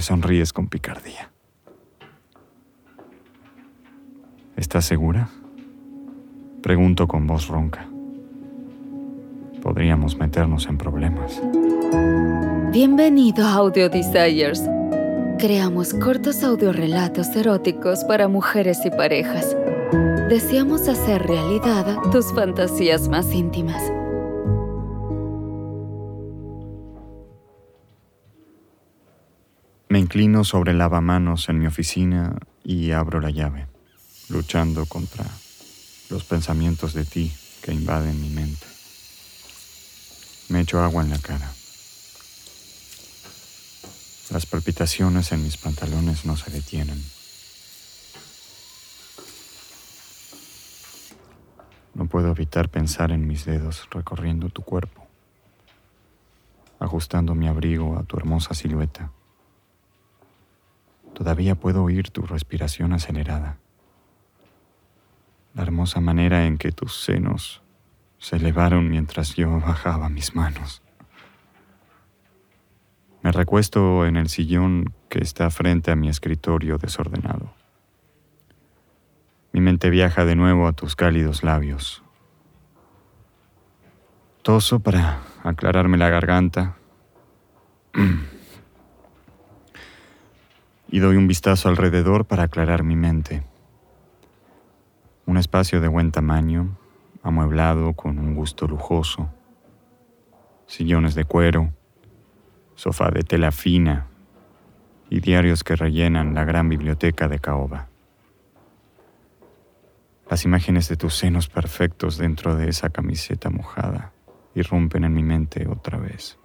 Sonríes con picardía. ¿Estás segura? Pregunto con voz ronca. Podríamos meternos en problemas. Bienvenido a Audio Desires. Creamos cortos audiorelatos eróticos para mujeres y parejas. Deseamos hacer realidad tus fantasías más íntimas. Me inclino sobre el lavamanos en mi oficina y abro la llave, luchando contra los pensamientos de ti que invaden mi mente. Me echo agua en la cara. Las palpitaciones en mis pantalones no se detienen. No puedo evitar pensar en mis dedos recorriendo tu cuerpo, ajustando mi abrigo a tu hermosa silueta. Todavía puedo oír tu respiración acelerada, la hermosa manera en que tus senos se elevaron mientras yo bajaba mis manos. Me recuesto en el sillón que está frente a mi escritorio desordenado. Mi mente viaja de nuevo a tus cálidos labios. Toso para aclararme la garganta y doy un vistazo alrededor para aclarar mi mente. Un espacio de buen tamaño, amueblado con un gusto lujoso, sillones de cuero, sofá de tela fina y diarios que rellenan la gran biblioteca de caoba. Las imágenes de tus senos perfectos dentro de esa camiseta mojada irrumpen en mi mente otra vez.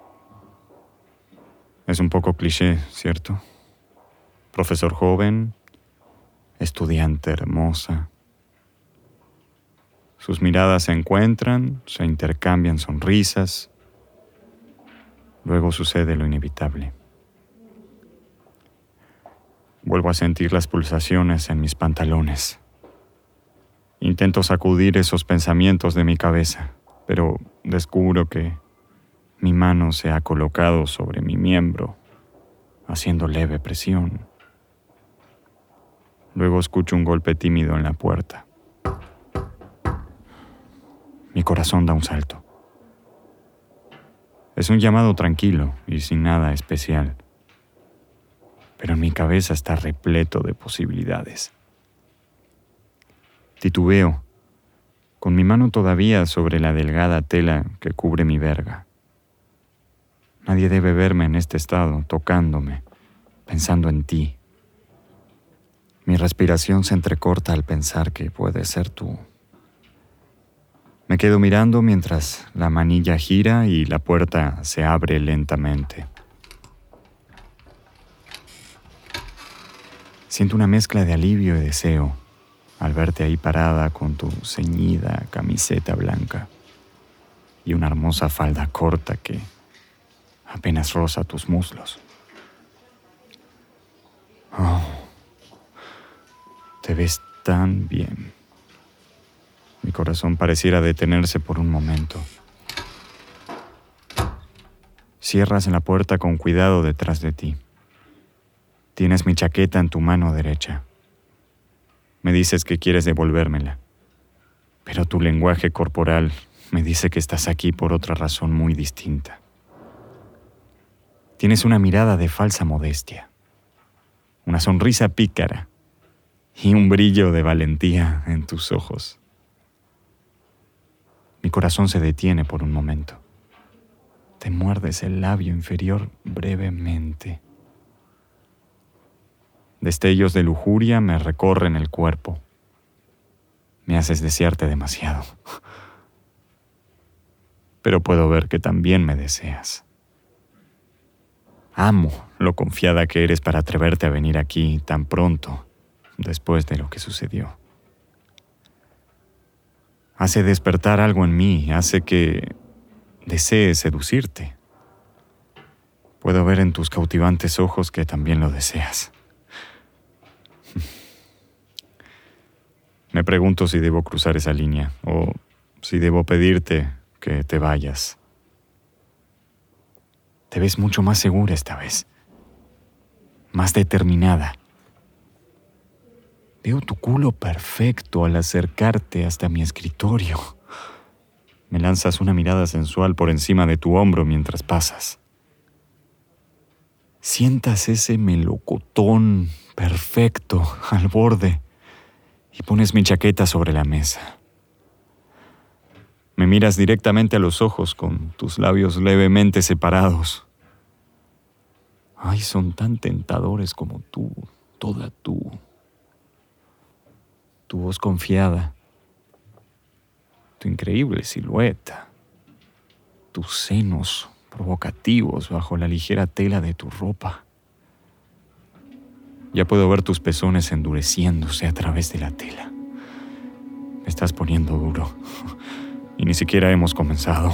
Es un poco cliché, ¿cierto? Profesor joven, estudiante hermosa. Sus miradas se encuentran, se intercambian sonrisas. Luego sucede lo inevitable. Vuelvo a sentir las pulsaciones en mis pantalones. Intento sacudir esos pensamientos de mi cabeza, pero descubro que mi mano se ha colocado sobre mi miembro, haciendo leve presión. Luego escucho un golpe tímido en la puerta. Mi corazón da un salto. Es un llamado tranquilo y sin nada especial, pero mi cabeza está repleto de posibilidades. Titubeo, con mi mano todavía sobre la delgada tela que cubre mi verga. Nadie debe verme en este estado, tocándome, pensando en ti. Mi respiración se entrecorta al pensar que puede ser tú. Me quedo mirando mientras la manilla gira y la puerta se abre lentamente. Siento una mezcla de alivio y deseo al verte ahí parada con tu ceñida camiseta blanca y una hermosa falda corta que apenas roza tus muslos. Tan bien. Mi corazón pareciera detenerse por un momento. Cierras la puerta con cuidado detrás de ti. Tienes mi chaqueta en tu mano derecha. Me dices que quieres devolvérmela, pero tu lenguaje corporal me dice que estás aquí por otra razón muy distinta. Tienes una mirada de falsa modestia, una sonrisa pícara y un brillo de valentía en tus ojos. Mi corazón se detiene por un momento. Te muerdes el labio inferior brevemente. Destellos de lujuria me recorren el cuerpo. Me haces desearte demasiado. Pero puedo ver que también me deseas. Amo lo confiada que eres para atreverte a venir aquí tan pronto después de lo que sucedió hace despertar algo en mí, hace que desee seducirte. Puedo ver en tus cautivantes ojos que también lo deseas. Me pregunto si debo cruzar esa línea o si debo pedirte que te vayas. Te ves mucho más segura esta vez. más determinada. Veo tu culo perfecto al acercarte hasta mi escritorio. Me lanzas una mirada sensual por encima de tu hombro mientras pasas. Sientas ese melocotón perfecto al borde y pones mi chaqueta sobre la mesa. Me miras directamente a los ojos con tus labios levemente separados. Ay, son tan tentadores como tú, toda tú. Tu voz confiada, tu increíble silueta, tus senos provocativos bajo la ligera tela de tu ropa. Ya puedo ver tus pezones endureciéndose a través de la tela. Me estás poniendo duro. Y ni siquiera hemos comenzado.